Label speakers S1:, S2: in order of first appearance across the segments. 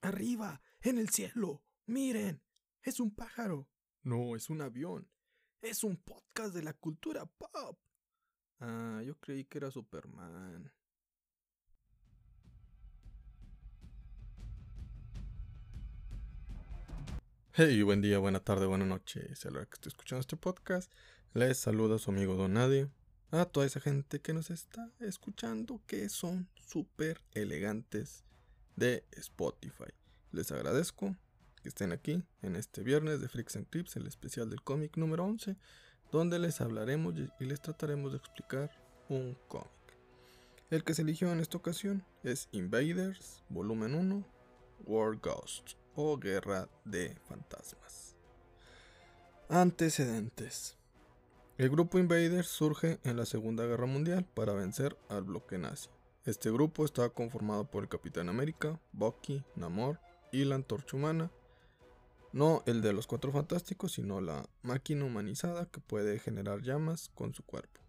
S1: Arriba, en el cielo. Miren, es un pájaro. No, es un avión. Es un podcast de la cultura pop. Ah, yo creí que era Superman. Hey, buen día, buena tarde, buena noche. Si a la que estoy escuchando este podcast, les saluda su amigo Don. A toda esa gente que nos está escuchando, que son súper elegantes de Spotify. Les agradezco que estén aquí en este viernes de Freaks and Clips, el especial del cómic número 11, donde les hablaremos y les trataremos de explicar un cómic. El que se eligió en esta ocasión es Invaders, volumen 1, War Ghost o Guerra de Fantasmas. Antecedentes. El grupo Invaders surge en la Segunda Guerra Mundial para vencer al bloque nazi. Este grupo estaba conformado por el Capitán América, Bucky, Namor y la Antorcha Humana. No el de los Cuatro Fantásticos, sino la máquina humanizada que puede generar llamas con su cuerpo.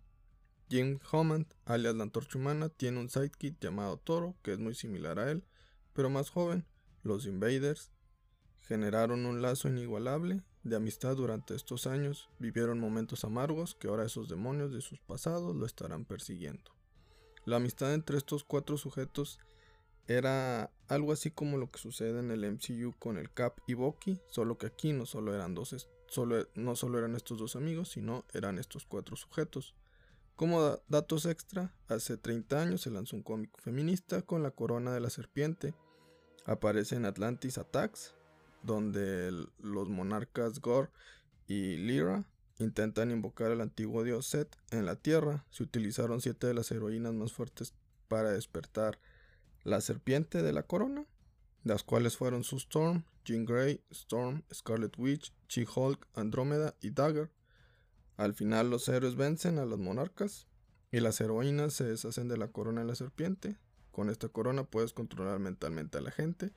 S1: Jim Hammond, alias la Antorcha Humana, tiene un sidekick llamado Toro, que es muy similar a él, pero más joven. Los Invaders generaron un lazo inigualable de amistad durante estos años, vivieron momentos amargos que ahora esos demonios de sus pasados lo estarán persiguiendo. La amistad entre estos cuatro sujetos era algo así como lo que sucede en el MCU con el Cap y Bucky, solo que aquí no solo eran dos, solo, no solo eran estos dos amigos, sino eran estos cuatro sujetos. Como datos extra, hace 30 años se lanzó un cómic feminista con la corona de la serpiente. Aparece en Atlantis Attacks, donde los monarcas Gore y Lyra intentan invocar al antiguo dios Set en la Tierra. Se utilizaron siete de las heroínas más fuertes para despertar la serpiente de la corona, las cuales fueron Sue Storm, Jean Grey, Storm, Scarlet Witch, She-Hulk, Andrómeda y Dagger. Al final los héroes vencen a los monarcas y las heroínas se deshacen de la corona de la serpiente. Con esta corona puedes controlar mentalmente a la gente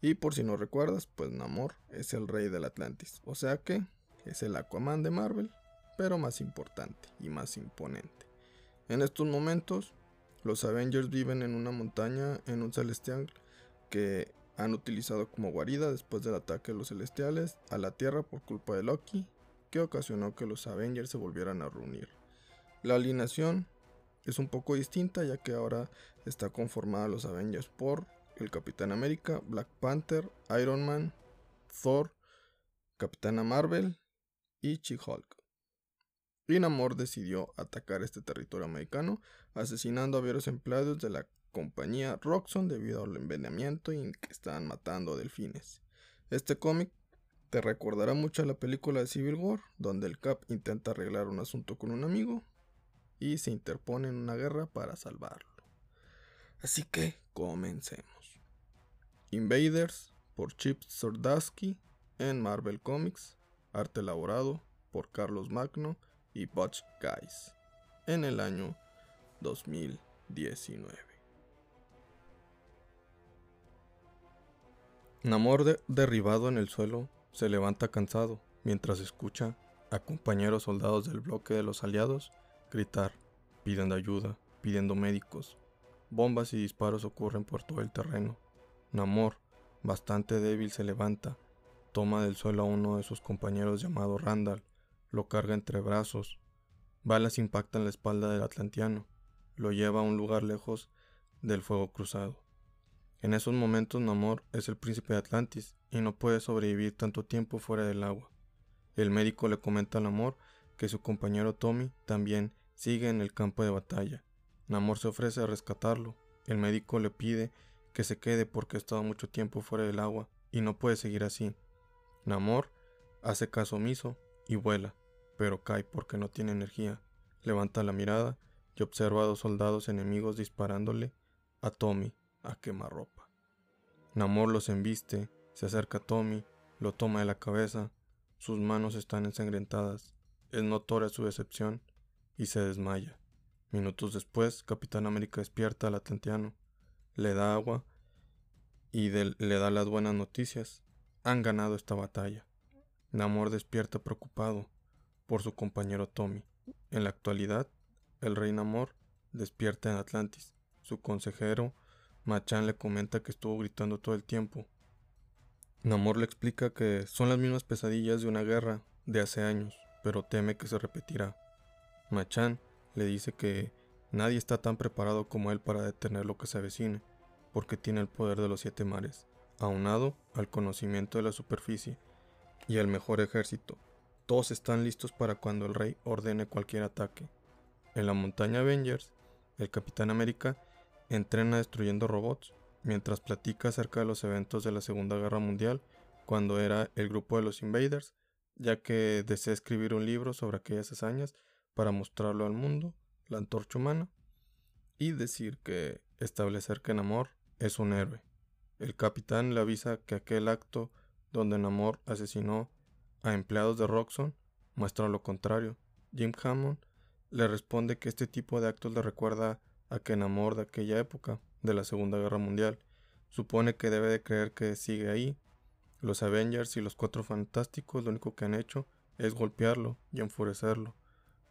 S1: y por si no recuerdas, pues Namor es el rey del Atlantis. O sea que es el Aquaman de Marvel, pero más importante y más imponente. En estos momentos, los Avengers viven en una montaña en un celestial que han utilizado como guarida después del ataque de los celestiales a la Tierra por culpa de Loki, que ocasionó que los Avengers se volvieran a reunir. La alineación es un poco distinta ya que ahora está conformada los Avengers por el Capitán América, Black Panther, Iron Man, Thor, Capitana Marvel y She-Hulk. Namor decidió atacar este territorio americano, asesinando a varios empleados de la compañía Roxxon debido al envenenamiento y que estaban matando delfines. Este cómic te recordará mucho a la película de Civil War, donde el Cap intenta arreglar un asunto con un amigo y se interpone en una guerra para salvarlo. Así que comencemos. Invaders por Chip Zdarsky en Marvel Comics, arte elaborado por Carlos Magno y Butch Guys en el año 2019. Namor derribado en el suelo se levanta cansado mientras escucha a compañeros soldados del bloque de los aliados gritar, pidiendo ayuda, pidiendo médicos. Bombas y disparos ocurren por todo el terreno Namor, bastante débil, se levanta, toma del suelo a uno de sus compañeros llamado Randall, lo carga entre brazos. Balas impactan la espalda del atlantiano, lo lleva a un lugar lejos del fuego cruzado. En esos momentos Namor es el príncipe de Atlantis y no puede sobrevivir tanto tiempo fuera del agua. El médico le comenta a Namor que su compañero Tommy también sigue en el campo de batalla. Namor se ofrece a rescatarlo. El médico le pide que se quede porque ha estado mucho tiempo fuera del agua y no puede seguir así. Namor hace caso omiso y vuela, pero cae porque no tiene energía. Levanta la mirada y observa a dos soldados enemigos disparándole a Tommy a quemarropa. Namor los embiste, se acerca a Tommy, lo toma de la cabeza, sus manos están ensangrentadas, es notoria su decepción y se desmaya. Minutos después, Capitán América despierta al atlanteano le da agua y le da las buenas noticias. Han ganado esta batalla. Namor despierta preocupado por su compañero Tommy. En la actualidad, el rey Namor despierta en Atlantis. Su consejero, Machan, le comenta que estuvo gritando todo el tiempo, Namor le explica que son las mismas pesadillas de una guerra de hace años, pero teme que se repetirá. Machan le dice que nadie está tan preparado como él para detener lo que se avecine, porque tiene el poder de los siete mares, aunado al conocimiento de la superficie y el mejor ejército. Todos están listos para cuando el rey ordene cualquier ataque. En la montaña Avengers, el Capitán América entrena destruyendo robots, mientras platica acerca de los eventos de la Segunda Guerra Mundial cuando era el grupo de los Invaders, ya que desea escribir un libro sobre aquellas hazañas para mostrarlo al mundo, la antorcha humana, y decir que establecer que Namor es un héroe. El capitán le avisa que aquel acto donde Namor asesinó a empleados de Roxxon muestra lo contrario. Jim Hammond le responde que este tipo de actos le recuerda a que Namor de aquella época, de la Segunda Guerra Mundial, supone que debe de creer que sigue ahí. Los Avengers y los Cuatro Fantásticos lo único que han hecho es golpearlo y enfurecerlo.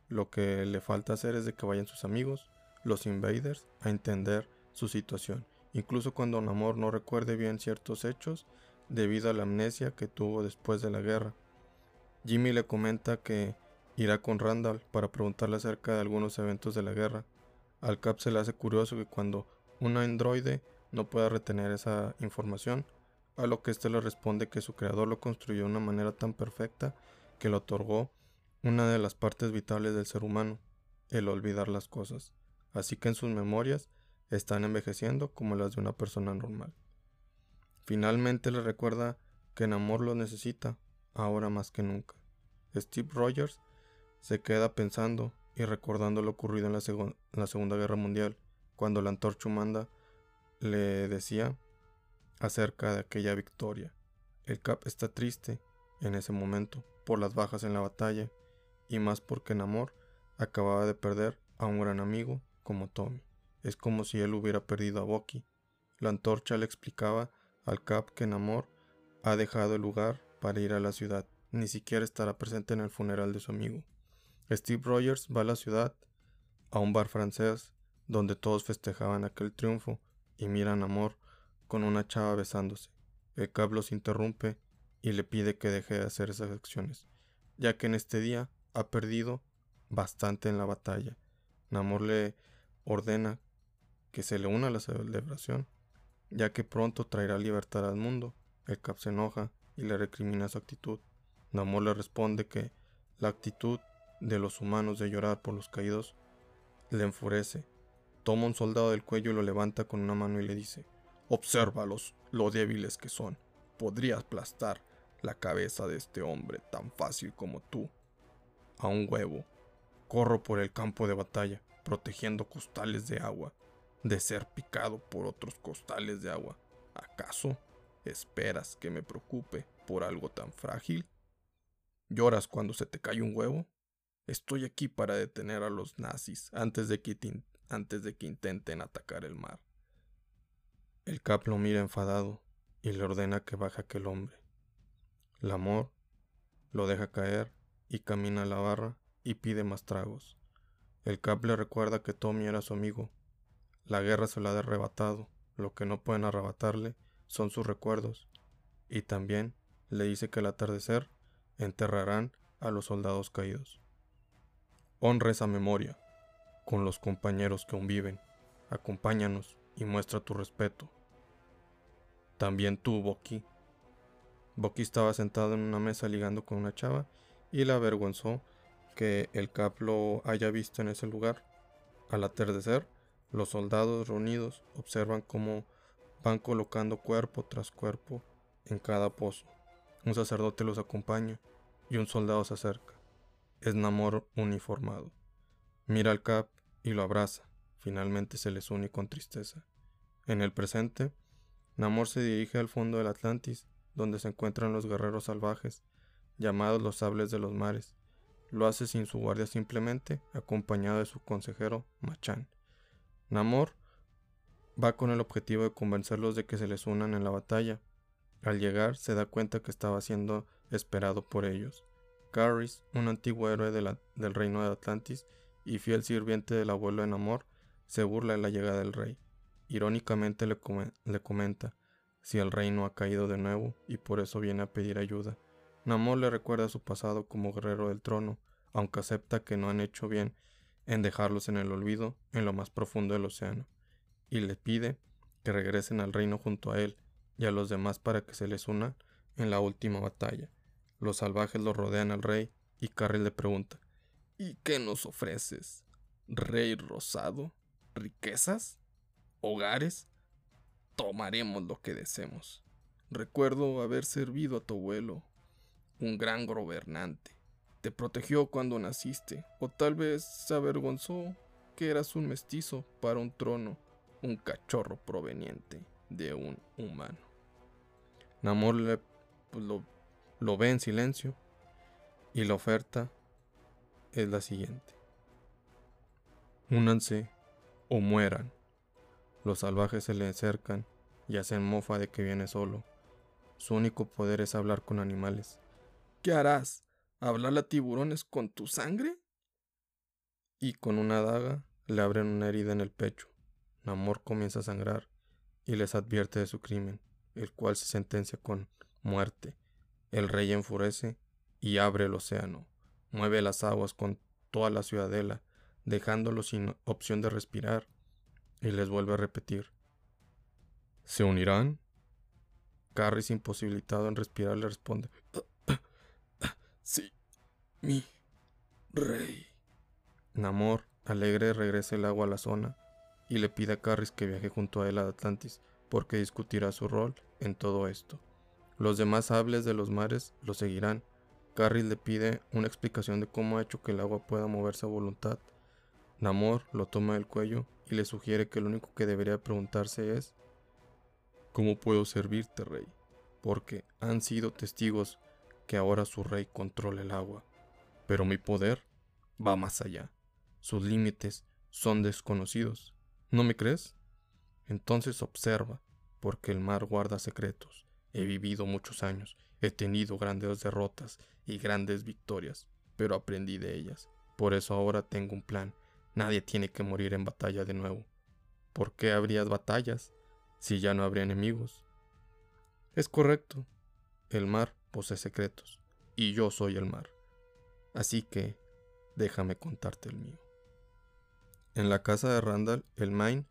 S1: Lo que le falta hacer es que vayan sus amigos, los Invaders, a entender su situación. Incluso cuando Namor no recuerde bien ciertos hechos debido a la amnesia que tuvo después de la guerra. Jimmy le comenta que irá con Randall para preguntarle acerca de algunos eventos de la guerra. Al Cap se le hace curioso que cuando un androide no pueda retener esa información, a lo que éste le responde que su creador lo construyó de una manera tan perfecta que le otorgó una de las partes vitales del ser humano, el olvidar las cosas, así que en sus memorias están envejeciendo como las de una persona normal. Finalmente le recuerda que en amor lo necesita, ahora más que nunca. Steve Rogers se queda pensando y recordando lo ocurrido en la, Segunda Guerra Mundial, cuando la antorcha humana le decía acerca de aquella victoria. El Cap está triste en ese momento por las bajas en la batalla y más porque Namor acababa de perder a un gran amigo como Tommy. Es como si él hubiera perdido a Bucky. La antorcha le explicaba al Cap que Namor ha dejado el lugar para ir a la ciudad, ni siquiera estará presente en el funeral de su amigo. Steve Rogers va a la ciudad, a un bar francés, donde todos festejaban aquel triunfo, y mira a Namor con una chava besándose. El Cap los interrumpe y le pide que deje de hacer esas acciones, ya que en este día ha perdido bastante en la batalla. Namor le ordena que se le una a la celebración, ya que pronto traerá libertad al mundo. El Cap se enoja y le recrimina su actitud. Namor le responde que la actitud de los humanos de llorar por los caídos le enfurece. Toma un soldado del cuello y lo levanta con una mano y le dice, Obsérvalos, lo débiles que son. Podría aplastar la cabeza de este hombre tan fácil como tú a un huevo. Corro por el campo de batalla, protegiendo costales de agua, de ser picado por otros costales de agua. ¿Acaso esperas que me preocupe por algo tan frágil? ¿Lloras cuando se te cae un huevo? Estoy aquí para detener a los nazis antes de que, antes de que intenten atacar el mar. El Cap lo mira enfadado y le ordena que baje aquel hombre. El amor lo deja caer y camina a la barra y pide más tragos. El Cap le recuerda que Tommy era su amigo. La guerra se lo ha arrebatado, lo que no pueden arrebatarle son sus recuerdos. Y también le dice que al atardecer enterrarán a los soldados caídos. Honra esa memoria con los compañeros que aún viven. Acompáñanos y muestra tu respeto. También tú, Boki. Boki estaba sentado en una mesa ligando con una chava y le avergonzó que el Cap lo haya visto en ese lugar. Al atardecer, los soldados reunidos observan cómo van colocando cuerpo tras cuerpo en cada pozo. Un sacerdote los acompaña y un soldado se acerca. Es Namor uniformado. Mira al Cap y lo abraza. Finalmente se les une con tristeza. En el presente, Namor se dirige al fondo del Atlantis, donde se encuentran los guerreros salvajes llamados los sables de los mares. Lo hace sin su guardia simplemente, acompañado de su consejero Machan. Namor va con el objetivo de convencerlos de que se les unan en la batalla. Al llegar se da cuenta que estaba siendo esperado por ellos. Caris, un antiguo héroe del reino de Atlantis y fiel sirviente del abuelo de Namor, se burla de la llegada del rey. Irónicamente le, le comenta, si el reino ha caído de nuevo y por eso viene a pedir ayuda. Namor le recuerda su pasado como guerrero del trono, aunque acepta que no han hecho bien en dejarlos en el olvido en lo más profundo del océano, y le pide que regresen al reino junto a él y a los demás para que se les una en la última batalla. Los salvajes lo rodean al rey y Carrie le pregunta ¿Y qué nos ofreces? ¿Rey rosado? ¿Riquezas? ¿Hogares? Tomaremos lo que deseemos. Recuerdo haber servido a tu abuelo, un gran gobernante. Te protegió cuando naciste, o tal vez se avergonzó que eras un mestizo para un trono, un cachorro proveniente de un humano. Namor pues, lo, lo ve en silencio y la oferta es la siguiente. Únanse o mueran. Los salvajes se le acercan y hacen mofa de que viene solo. Su único poder es hablar con animales. ¿Qué harás? ¿Hablar a tiburones con tu sangre? Y con una daga le abren una herida en el pecho. Namor comienza a sangrar y les advierte de su crimen, el cual se sentencia con muerte. El rey enfurece y abre el océano, mueve las aguas con toda la ciudadela, dejándolos sin opción de respirar, y les vuelve a repetir. ¿Se unirán? Carris, imposibilitado en respirar, le responde. Mi rey. Namor, alegre, regresa el agua a la zona y le pide a Carris que viaje junto a él a Atlantis, porque discutirá su rol en todo esto. Los demás hables de los mares lo seguirán. Carris le pide una explicación de cómo ha hecho que el agua pueda moverse a voluntad. Namor lo toma del cuello y le sugiere que lo único que debería preguntarse es ¿Cómo puedo servirte, rey? Porque han sido testigos que ahora su rey controla el agua. Pero mi poder va más allá. Sus límites son desconocidos. ¿No me crees? Entonces observa, porque el mar guarda secretos. He vivido muchos años, he tenido grandes derrotas y grandes victorias, pero aprendí de ellas. Por eso ahora tengo un plan. Nadie tiene que morir en batalla de nuevo. ¿Por qué habría batallas si ya no habría enemigos? Es correcto. El mar posee secretos, y yo soy el mar. Así que déjame contarte el mío. En la casa de Randall, el Maine,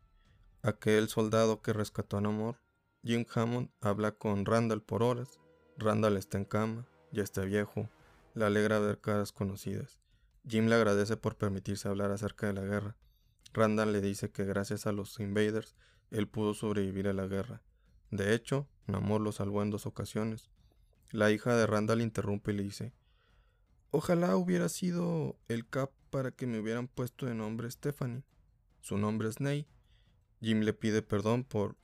S1: aquel soldado que rescató a Namor, Jim Hammond habla con Randall por horas. Randall está en cama, ya está viejo, le alegra ver caras conocidas. Jim le agradece por permitirse hablar acerca de la guerra. Randall le dice que gracias a los invaders él pudo sobrevivir a la guerra. De hecho, Namor lo salvó en dos ocasiones. La hija de Randall interrumpe y le dice, Ojalá hubiera sido el Cap para que me hubieran puesto de nombre Stephanie. Su nombre es Ney. Jim le pide perdón por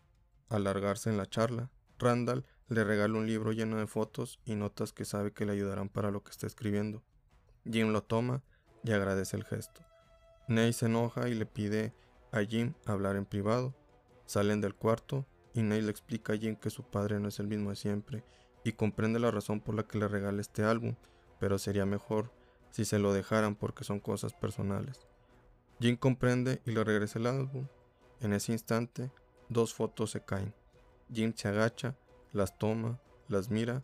S1: alargarse en la charla. Randall le regala un libro lleno de fotos y notas que sabe que le ayudarán para lo que está escribiendo. Jim lo toma y agradece el gesto. Ney se enoja y le pide a Jim hablar en privado. Salen del cuarto y Ney le explica a Jim que su padre no es el mismo de siempre y comprende la razón por la que le regala este álbum, pero sería mejor si se lo dejaran porque son cosas personales. Jim comprende y le regresa el álbum. En ese instante, dos fotos se caen. Jim se agacha, las toma, las mira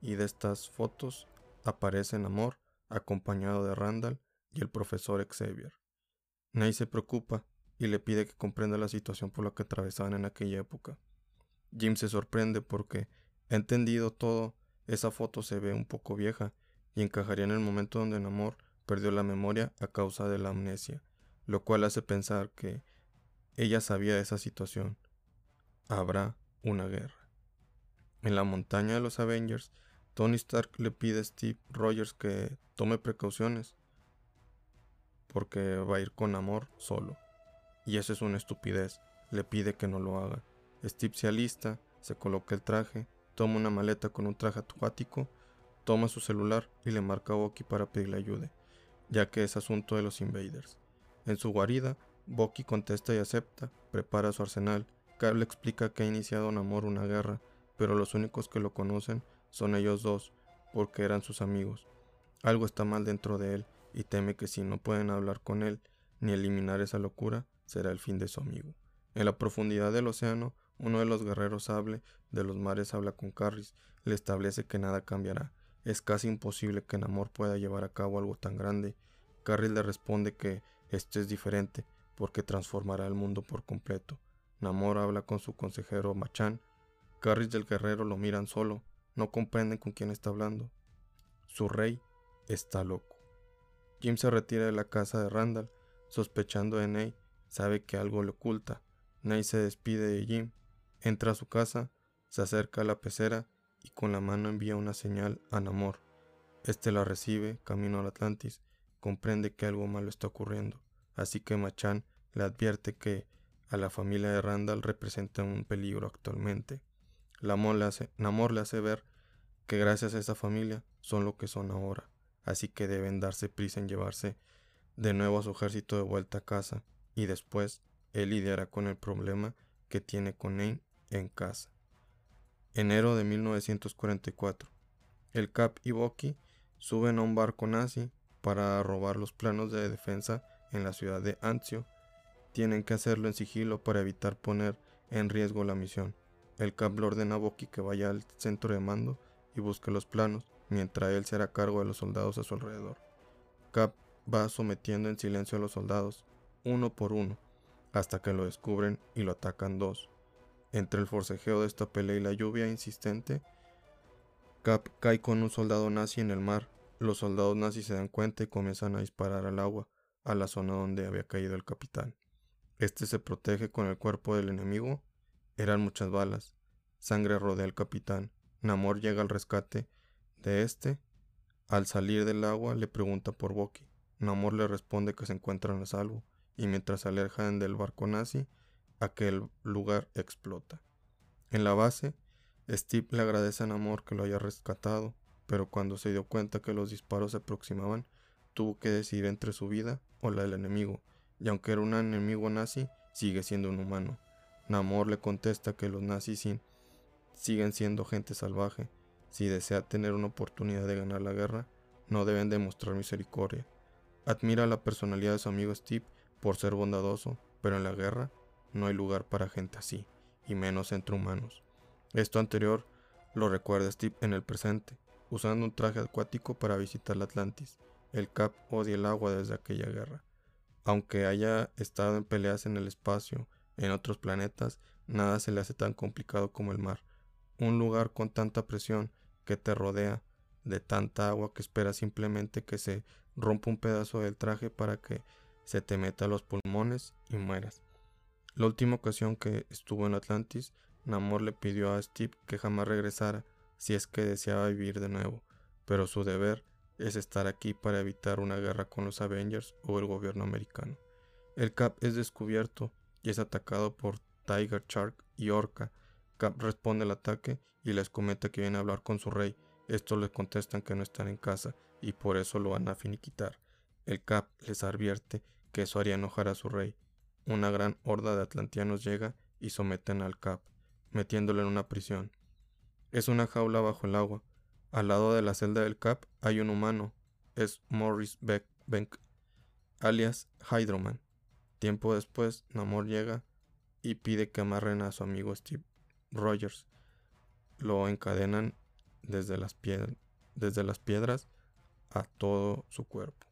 S1: y de estas fotos aparece Amor acompañado de Randall y el profesor Xavier. Nay se preocupa y le pide que comprenda la situación por la que atravesaban en aquella época. Jim se sorprende porque entendido todo, esa foto se ve un poco vieja y encajaría en el momento donde Namor perdió la memoria a causa de la amnesia, lo cual hace pensar que ella sabía de esa situación. Habrá una guerra. En la montaña de los Avengers, Tony Stark le pide a Steve Rogers que tome precauciones porque va a ir con amor solo. Y eso es una estupidez. Le pide que no lo haga. Steve se alista, se coloca el traje toma una maleta con un traje acuático, toma su celular y le marca a Bucky para pedirle ayuda, ya que es asunto de los invaders. En su guarida, Bucky contesta y acepta, prepara su arsenal. Carl explica que ha iniciado Namor una guerra, pero los únicos que lo conocen son ellos dos, porque eran sus amigos. Algo está mal dentro de él y teme que si no pueden hablar con él ni eliminar esa locura, será el fin de su amigo. En la profundidad del océano, Uno de los guerreros sable de los mares habla con Carris, le establece que nada cambiará. Es casi imposible que Namor pueda llevar a cabo algo tan grande. Carris le responde que esto es diferente, porque transformará el mundo por completo. Namor habla con su consejero Machan. Carris y el guerrero lo miran solo, no comprenden con quién está hablando. Su rey está loco. Jim se retira de la casa de Randall, sospechando de Ney, sabe que algo le oculta. Ney se despide de Jim, entra a su casa, se acerca a la pecera y con la mano envía una señal a Namor. Este la recibe, camino al Atlantis, comprende que algo malo está ocurriendo, así que Machan le advierte que a la familia de Randall representa un peligro actualmente. Namor le hace, ver que gracias a esa familia son lo que son ahora, así que deben darse prisa en llevarse de nuevo a su ejército de vuelta a casa, y después él lidiará con el problema que tiene con Ain en casa. Enero de 1944. El Cap y Bucky suben a un barco nazi para robar los planos de defensa en la ciudad de Anzio. Tienen que hacerlo en sigilo para evitar poner en riesgo la misión. El Cap le ordena a Bucky que vaya al centro de mando y busque los planos, mientras él se hará cargo de los soldados a su alrededor. Cap va sometiendo en silencio a los soldados, uno por uno, hasta que lo descubren y lo atacan dos. Entre el forcejeo de esta pelea y la lluvia insistente, Cap cae con un soldado nazi en el mar. Los soldados nazis se dan cuenta y comienzan a disparar al agua, a la zona donde había caído el capitán. Este se protege con el cuerpo del enemigo. Eran muchas balas. Sangre rodea al capitán. Namor llega al rescate de este. Al salir del agua le pregunta por Boki. Namor le responde que se encuentran a salvo, y mientras se alejan del barco nazi, aquel lugar explota. En la base, Steve le agradece a Namor que lo haya rescatado, pero cuando se dio cuenta que los disparos se aproximaban, tuvo que decidir entre su vida o la del enemigo, y aunque era un enemigo nazi, sigue siendo un humano. Namor le contesta que los nazis siguen siendo gente salvaje. Si desea tener una oportunidad de ganar la guerra, no deben demostrar misericordia. Admira la personalidad de su amigo Steve por ser bondadoso, pero en la guerra no hay lugar para gente así, y menos entre humanos. Esto anterior lo recuerda Steve en el presente, usando un traje acuático para visitar la Atlantis. El Cap odia el agua desde aquella guerra. Aunque haya estado en peleas en el espacio, en otros planetas, nada se le hace tan complicado como el mar un lugar con tanta presión que te rodea, de tanta agua que espera simplemente que se rompa un pedazo del traje para que se te meta a los pulmones y mueras. La última ocasión que estuvo en Atlantis, Namor le pidió a Steve que jamás regresara si es que deseaba vivir de nuevo, pero su deber es estar aquí para evitar una guerra con los Avengers o el gobierno americano. El Cap es descubierto y es atacado por Tiger Shark y Orca, Cap responde al ataque y les comenta que viene a hablar con su rey. Estos les contestan que no están en casa y por eso lo van a finiquitar. El Cap les advierte que eso haría enojar a su rey. Una gran horda de atlantianos llega y someten al Cap, metiéndolo en una prisión. Es una jaula bajo el agua. Al lado de la celda del Cap hay un humano. Es Morris Beck, alias Hydroman. Tiempo después, Namor llega y pide que amarren a su amigo Steve Rogers. Lo encadenan desde las piedras a todo su cuerpo.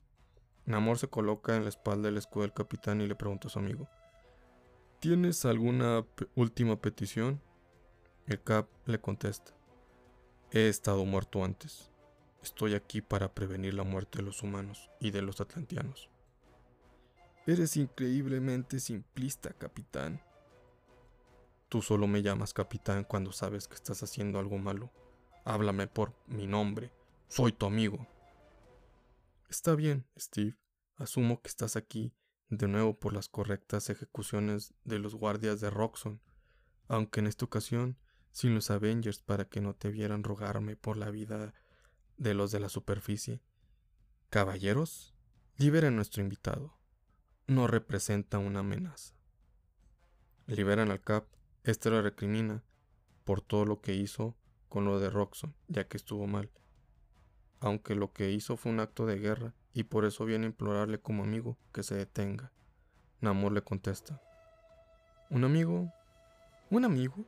S1: Namor se coloca en la espalda del escudo del capitán y le pregunta a su amigo, ¿Tienes alguna última petición? El Cap le contesta, He estado muerto antes. Estoy aquí para prevenir la muerte de los humanos y de los atlantianos. Eres increíblemente simplista, capitán, Tú solo me llamas capitán cuando sabes que estás haciendo algo malo. Háblame por mi nombre. Soy tu amigo. Está bien, Steve. Asumo que estás aquí de nuevo por las correctas ejecuciones de los guardias de Roxon, aunque en esta ocasión sin los Avengers para que no te vieran rogarme por la vida de los de la superficie. Caballeros, liberen a nuestro invitado. No representa una amenaza. Liberan al Cap este lo recrimina por todo lo que hizo con lo de Roxon, ya que estuvo mal. Aunque lo que hizo fue un acto de guerra y por eso viene a implorarle como amigo que se detenga. Namor le contesta. ¿Un amigo? ¿Un amigo?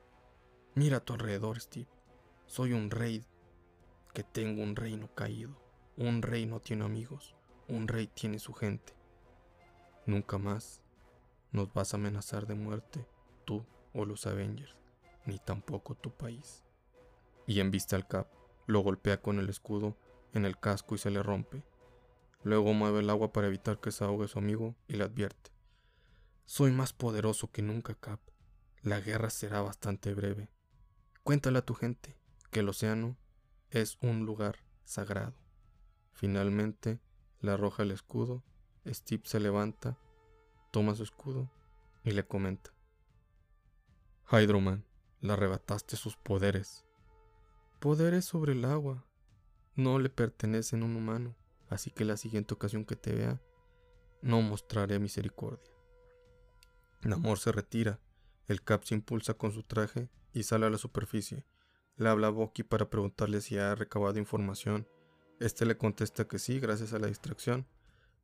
S1: Mira a tu alrededor, Steve. Soy un rey que tengo un reino caído. Un rey no tiene amigos. Un rey tiene su gente. Nunca más nos vas a amenazar de muerte, tú o los Avengers, ni tampoco tu país. Y en vista al Cap, lo golpea con el escudo en el casco y se le rompe. Luego mueve el agua para evitar que se ahogue su amigo y le advierte. Soy más poderoso que nunca, Cap. La guerra será bastante breve. Cuéntale a tu gente que el océano es un lugar sagrado. Finalmente le arroja el escudo, Steve se levanta, toma su escudo y le comenta. Hydroman, le arrebataste sus poderes. Poderes sobre el agua. No le pertenecen a un humano, así que la siguiente ocasión que te vea, no mostraré misericordia. Namor se retira, el Cap se impulsa con su traje y sale a la superficie. Le habla a Bucky para preguntarle si ha recabado información. Este le contesta que sí, gracias a la distracción.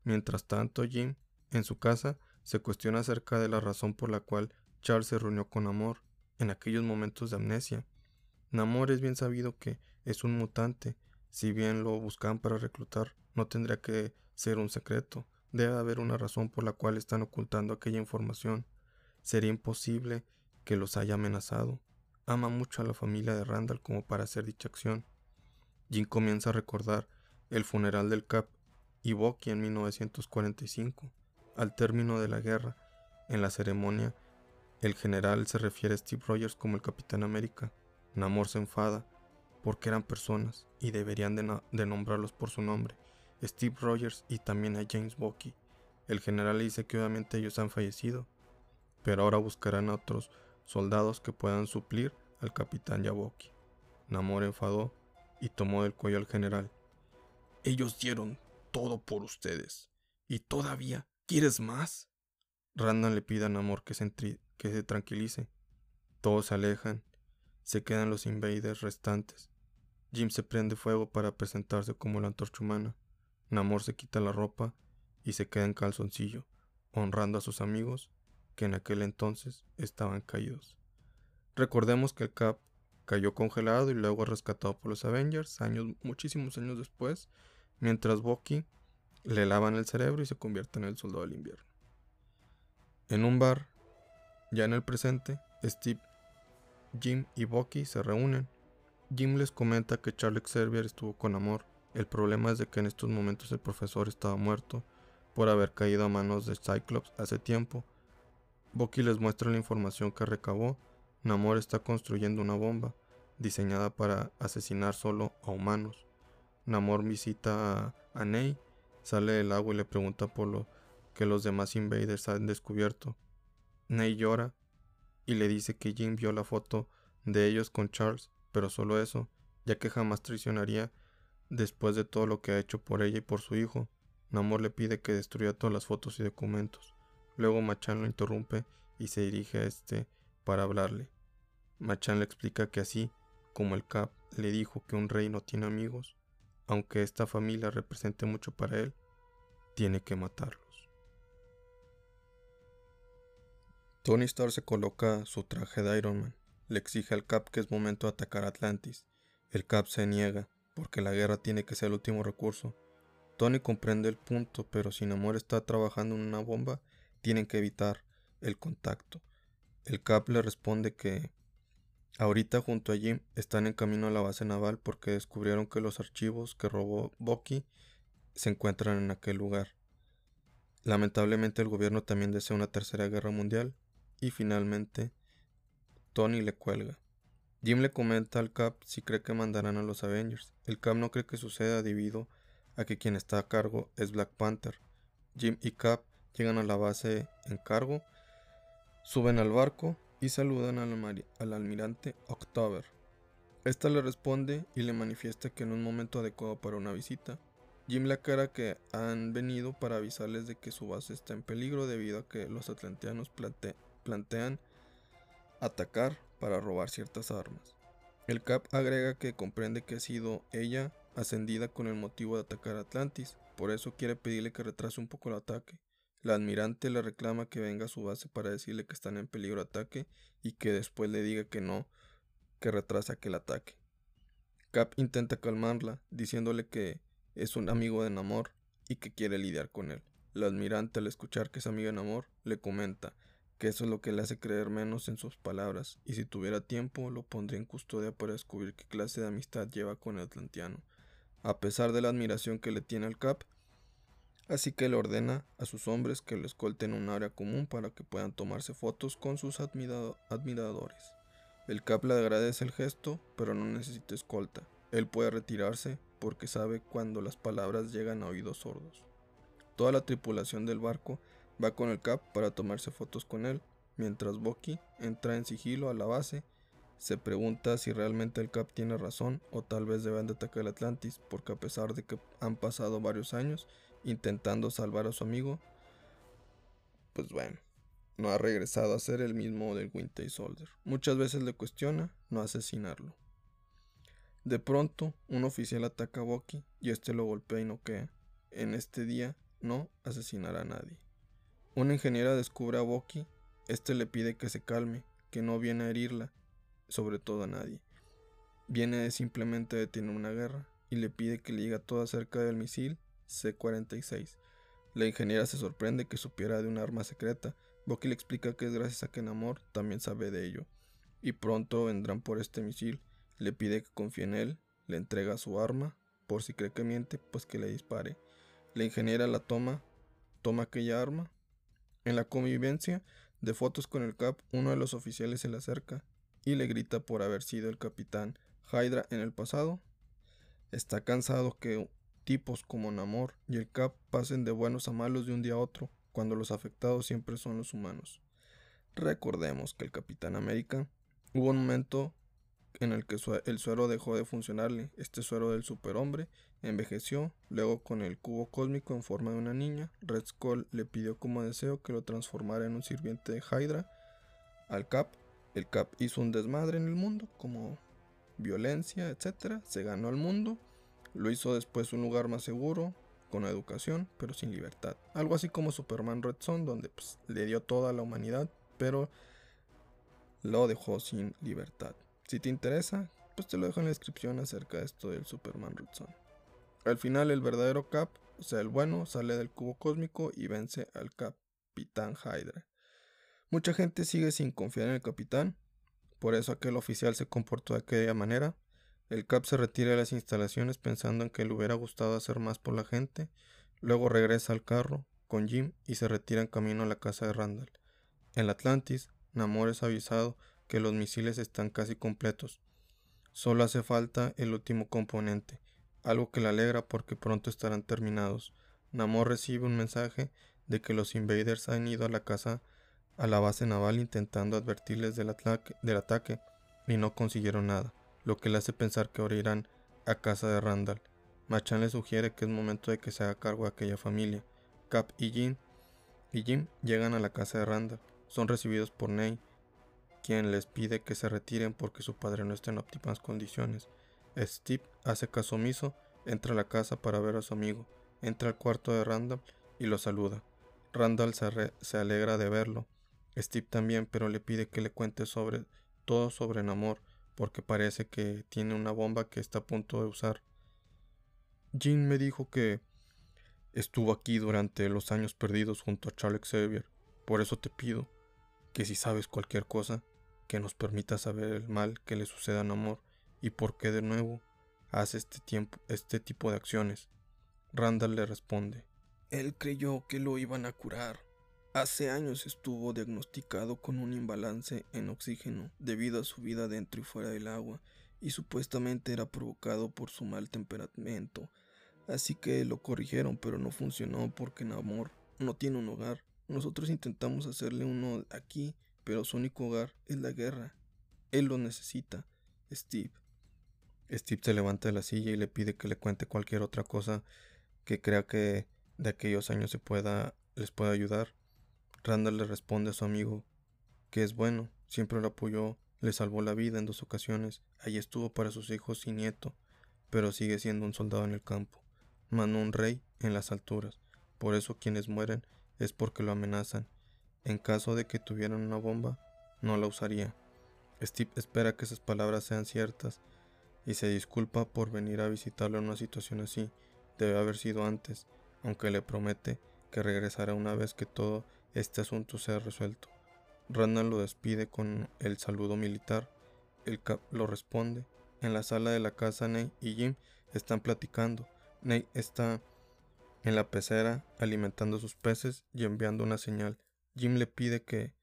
S1: Mientras tanto, Jim, en su casa, se cuestiona acerca de la razón por la cual Charles se reunió con Namor en aquellos momentos de amnesia. Namor es bien sabido que es un mutante. Si bien lo buscan para reclutar, no tendría que ser un secreto. Debe haber una razón por la cual están ocultando aquella información. Sería imposible que los haya amenazado ama mucho a la familia de Randall como para hacer dicha acción. Jim comienza a recordar el funeral del Cap y Bucky en 1945. Al término de la guerra, en la ceremonia, el general se refiere a Steve Rogers como el Capitán América. Namor se enfada porque eran personas y deberían de, nombrarlos por su nombre, Steve Rogers y también a James Bucky. El general dice que obviamente ellos han fallecido, pero ahora buscarán a otros soldados que puedan suplir al capitán Yaboki. Namor enfadó y tomó del cuello al general. Ellos dieron todo por ustedes. ¿Y todavía quieres más? Randall le pide a Namor que se, que se tranquilice. Todos se alejan. Se quedan los invaders restantes. Jim se prende fuego para presentarse como la antorcha humana. Namor se quita la ropa y se queda en calzoncillo, honrando a sus amigos que en aquel entonces estaban caídos. Recordemos que el Cap cayó congelado y luego rescatado por los Avengers años, muchísimos años después, mientras Bucky le lavan el cerebro y se convierte en el soldado del invierno. En un bar, ya en el presente, Steve, Jim y Bucky se reúnen. Jim les comenta que Charles Xavier estuvo con amor. El problema es de que en estos momentos el profesor estaba muerto por haber caído a manos de Cyclops hace tiempo Bucky les muestra la información que recabó. Namor está construyendo una bomba diseñada para asesinar solo a humanos. Namor visita a, Ney, sale del agua y le pregunta por lo que los demás invaders han descubierto. Ney llora y le dice que Jim vio la foto de ellos con Charles, pero solo eso, ya que jamás traicionaría después de todo lo que ha hecho por ella y por su hijo. Namor le pide que destruya todas las fotos y documentos. Luego Machan lo interrumpe y se dirige a este para hablarle. Machan le explica que así como el Cap le dijo que un rey no tiene amigos, aunque esta familia represente mucho para él, tiene que matarlos. Tony Stark se coloca su traje de Iron Man. Le exige al Cap que es momento de atacar Atlantis. El Cap se niega, porque la guerra tiene que ser el último recurso. Tony comprende el punto, pero si Namor está trabajando en una bomba, tienen que evitar el contacto. El CAP le responde que ahorita junto a Jim están en camino a la base naval porque descubrieron que los archivos que robó Bucky se encuentran en aquel lugar. Lamentablemente el gobierno también desea una tercera guerra mundial y finalmente Tony le cuelga. Jim le comenta al Cap si cree que mandarán a los Avengers. El Cap no cree que suceda debido a que quien está a cargo es Black Panther. Jim y Cap Llegan a la base en cargo, suben al barco y saludan al, almirante October. Esta le responde y le manifiesta que en un momento adecuado para una visita. Jim le aclara que han venido para avisarles de que su base está en peligro debido a que los atlanteanos plantean atacar para robar ciertas armas. El Cap agrega que comprende que ha sido ella ascendida con el motivo de atacar a Atlantis, por eso quiere pedirle que retrase un poco el ataque. La admirante le reclama que venga a su base para decirle que están en peligro de ataque y que después le diga que no, que retrasa aquel ataque. Cap intenta calmarla, diciéndole que es un amigo de Namor y que quiere lidiar con él. La admirante al escuchar que es amiga de Namor le comenta que eso es lo que le hace creer menos en sus palabras y si tuviera tiempo lo pondría en custodia para descubrir qué clase de amistad lleva con el atlantiano. A pesar de la admiración que le tiene al Cap, así que le ordena a sus hombres que lo escolten en un área común para que puedan tomarse fotos con sus admiradores. El Cap le agradece el gesto, pero no necesita escolta. Él puede retirarse porque sabe cuando las palabras llegan a oídos sordos. Toda la tripulación del barco va con el Cap para tomarse fotos con él, mientras Bucky entra en sigilo a la base. Se pregunta si realmente el Cap tiene razón o tal vez deben de atacar Atlantis, porque a pesar de que han pasado varios años, intentando salvar a su amigo, pues bueno, no ha regresado a ser el mismo del Winter Soldier. Muchas veces le cuestiona no asesinarlo. De pronto, un oficial ataca a Bucky y este lo golpea y noquea. En este día no asesinará a nadie. Una ingeniera descubre a Bucky. Este le pide que se calme, que no viene a herirla, sobre todo a nadie. Viene simplemente a detener una guerra y le pide que le diga todo acerca del misil C-46. La ingeniera se sorprende que supiera de un arma secreta. Bucky le explica que es gracias a que Namor también sabe de ello. Y pronto vendrán por este misil. Le pide que confíe en él, le entrega su arma, por si cree que miente, pues que le dispare. La ingeniera la toma, toma aquella arma. En la convivencia de fotos con el Cap, uno de los oficiales se le acerca y le grita por haber sido el capitán Hydra en el pasado. Está cansado que tipos como Namor y el Cap pasen de buenos a malos de un día a otro, cuando los afectados siempre son los humanos. Recordemos que el Capitán América hubo un momento en el que el suero dejó de funcionarle, este suero del superhombre envejeció, luego con el cubo cósmico en forma de una niña, Red Skull le pidió como deseo que lo transformara en un sirviente de Hydra al Cap, el Cap hizo un desmadre en el mundo, como violencia, etc. Se ganó al mundo lo hizo después un lugar más seguro, con educación, pero sin libertad. Algo así como Superman Red Son, donde pues, le dio toda la humanidad, pero lo dejó sin libertad. Si te interesa, pues te lo dejo en la descripción acerca de esto del Superman Red Son. Al final el verdadero Cap, o sea el bueno, sale del cubo cósmico y vence al Capitán Hydra. Mucha gente sigue sin confiar en el capitán, por eso aquel oficial se comportó de aquella manera, el Cap se retira de las instalaciones pensando en que le hubiera gustado hacer más por la gente, luego regresa al carro con Jim y se retira en camino a la casa de Randall. En Atlantis, Namor es avisado que los misiles están casi completos. Solo hace falta el último componente, algo que le alegra porque pronto estarán terminados. Namor recibe un mensaje de que los invaders han ido a la casa a la base naval intentando advertirles del, ataque y no consiguieron nada lo que le hace pensar que ahora irán a casa de Randall. Machan le sugiere que es momento de que se haga cargo de aquella familia. Cap y Jim, y Jim llegan a la casa de Randall. Son recibidos por Ney, quien les pide que se retiren porque su padre no está en óptimas condiciones. Steve hace caso omiso, entra a la casa para ver a su amigo, entra al cuarto de Randall y lo saluda. Randall se, se alegra de verlo. Steve también, pero le pide que le cuente sobre todo sobre Namor, porque parece que tiene una bomba que está a punto de usar. Jean me dijo que estuvo aquí durante los años perdidos junto a Charles Xavier. Por eso te pido que si sabes cualquier cosa, que nos permita saber el mal que le suceda a Namor y por qué de nuevo hace este, tiempo, este tipo de acciones. Randall le responde. Él creyó que lo iban a curar. Hace años estuvo diagnosticado con un imbalance en oxígeno debido a su vida dentro y fuera del agua y supuestamente era provocado por su mal temperamento. Así que lo corrigieron pero no funcionó porque Namor no tiene un hogar. Nosotros intentamos hacerle uno aquí, pero su único hogar es la guerra. Él lo necesita. Steve. Steve se levanta de la silla y le pide que le cuente cualquier otra cosa que crea que de aquellos años se pueda les pueda ayudar. Randall le responde a su amigo que es bueno, siempre lo apoyó, le salvó la vida en dos ocasiones, allí estuvo para sus hijos y nieto, pero sigue siendo un soldado en el campo, mano un rey en las alturas. Por eso quienes mueren es porque lo amenazan. En caso de que tuvieran una bomba, no la usaría. Steve espera que esas palabras sean ciertas y se disculpa por venir a visitarlo en una situación así. Debe haber sido antes, aunque le promete que regresará una vez que todo este asunto sea resuelto. Randall lo despide con el saludo militar. El Cap lo responde. En la sala de la casa, Ney y Jim están platicando. Ney está en la pecera alimentando sus peces y enviando una señal. Jim le pide que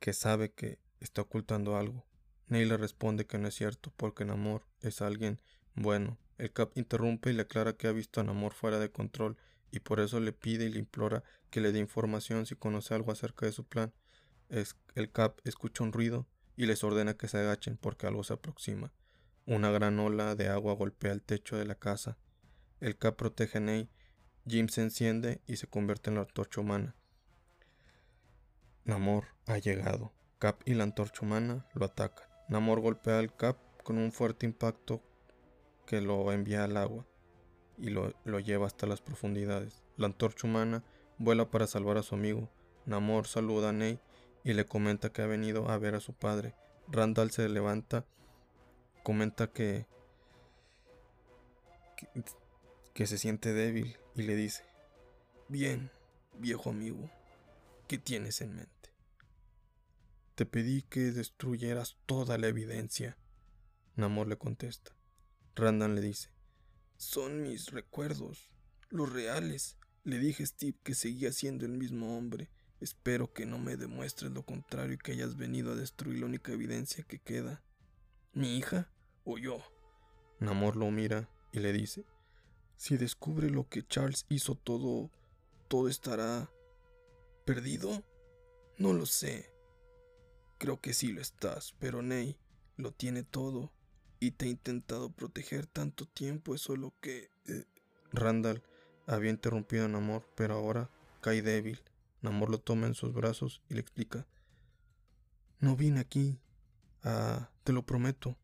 S1: que sabe que está ocultando algo. Ney le responde que no es cierto, porque Namor es alguien bueno. El Cap interrumpe y le aclara que ha visto a Namor fuera de control y por eso le pide y le implora que le dé información si conoce algo acerca de su plan. El Cap escucha un ruido y les ordena que se agachen porque algo se aproxima. Una gran ola de agua golpea el techo de la casa. El Cap protege a Ney. Jim se enciende y se convierte en la antorcha humana. Namor ha llegado. Cap y la antorcha humana lo atacan. Namor golpea al Cap con un fuerte impacto que lo envía al agua y lo, lleva hasta las profundidades. La antorcha humana vuela para salvar a su amigo. Namor saluda a Ney y le comenta que ha venido a ver a su padre. Randall se levanta, comenta que, que, que se siente débil y le dice, Bien, viejo amigo, ¿qué tienes en mente? Te pedí que destruyeras toda la evidencia. Namor le contesta. Randall le dice, son mis recuerdos, los reales. Le dije a Steve que seguía siendo el mismo hombre. Espero que no me demuestres lo contrario y que hayas venido a destruir la única evidencia que queda. ¿Mi hija o yo? Namor lo mira y le dice, si descubre lo que Charles hizo todo, todo estará perdido. No lo sé. Creo que sí lo estás, pero Ney lo tiene todo y te ha intentado proteger tanto tiempo, eso lo que... Eh, Randall había interrumpido a Namor, pero ahora cae débil. Namor lo toma en sus brazos y le explica. No vine aquí. Ah, te lo prometo.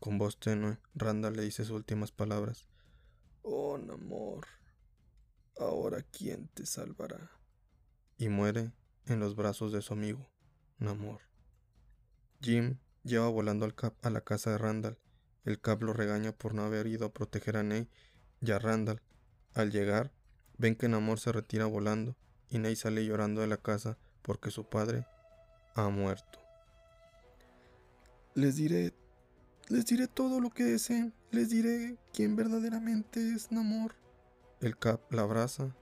S1: Con voz tenue, Randall le dice sus últimas palabras. Oh, Namor. Ahora quién te salvará. Y muere en los brazos de su amigo, Namor. Jim lleva volando al Cap a la casa de Randall el Cap lo regaña por no haber ido a proteger a Ney y a Randall. Al llegar, ven que Namor se retira volando y Ney sale llorando de la casa porque su padre ha muerto. Les diré, les diré todo lo que deseen, les diré quién verdaderamente es Namor. El Cap la abraza,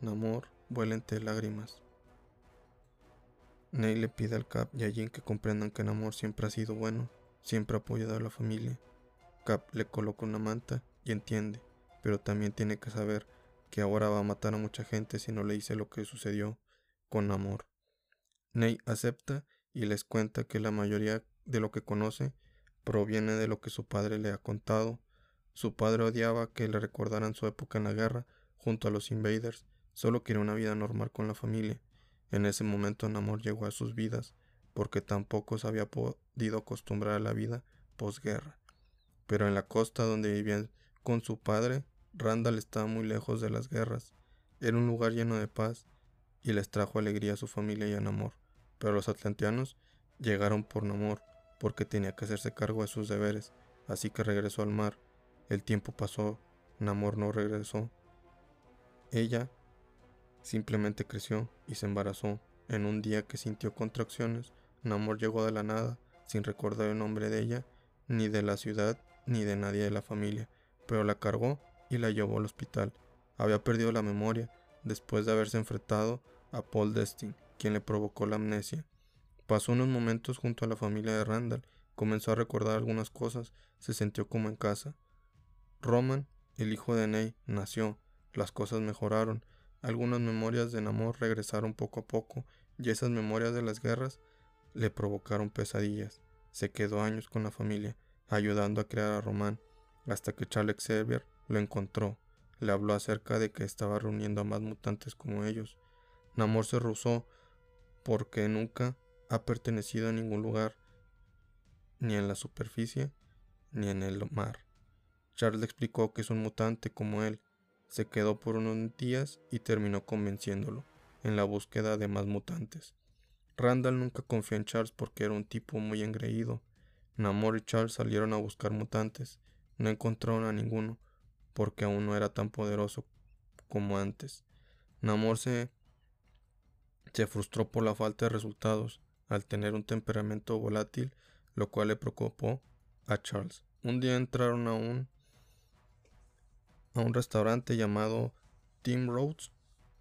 S1: Namor vuela entre lágrimas. Ney le pide al Cap y a Jin que comprendan que Namor siempre ha sido bueno, siempre ha apoyado a la familia Cap le coloca una manta y entiende, pero también tiene que saber que ahora va a matar a mucha gente si no le dice lo que sucedió con amor. Ney acepta y les cuenta que la mayoría de lo que conoce proviene de lo que su padre le ha contado. Su padre odiaba que le recordaran su época en la guerra junto a los invaders, solo quería una vida normal con la familia. En ese momento Namor llegó a sus vidas, porque tampoco se había podido acostumbrar a la vida posguerra pero en la costa donde vivían con su padre, Randall estaba muy lejos de las guerras. Era un lugar lleno de paz y les trajo alegría a su familia y a Namor. Pero los atlanteanos llegaron por Namor porque tenía que hacerse cargo de sus deberes, así que regresó al mar. El tiempo pasó, Namor no regresó. Ella simplemente creció y se embarazó. En un día que sintió contracciones, Namor llegó de la nada, sin recordar el nombre de ella, ni de la ciudad, ni de nadie de la familia, pero la cargó y la llevó al hospital. Había perdido la memoria después de haberse enfrentado a Paul Destin, quien le provocó la amnesia. Pasó unos momentos junto a la familia de Randall, comenzó a recordar algunas cosas, se sintió como en casa. Roman, el hijo de Ney, nació, las cosas mejoraron, algunas memorias de Namor regresaron poco a poco, y esas memorias de las guerras le provocaron pesadillas. Se quedó años con la familia, ayudando a crear a Román, hasta que Charles Xavier lo encontró. Le habló acerca de que estaba reuniendo a más mutantes como ellos. Namor se rusó porque nunca ha pertenecido a ningún lugar, ni en la superficie, ni en el mar. Charles le explicó que es un mutante como él. Se quedó por unos días y terminó convenciéndolo. en la búsqueda de más mutantes. Randall nunca confió en Charles porque era un tipo muy engreído. Namor y Charles salieron a buscar mutantes. No encontraron a ninguno, porque aún no era tan poderoso como antes. Namor se, se frustró por la falta de resultados al tener un temperamento volátil, lo cual le preocupó a Charles. Un día entraron a un a un restaurante llamado Tim Rhodes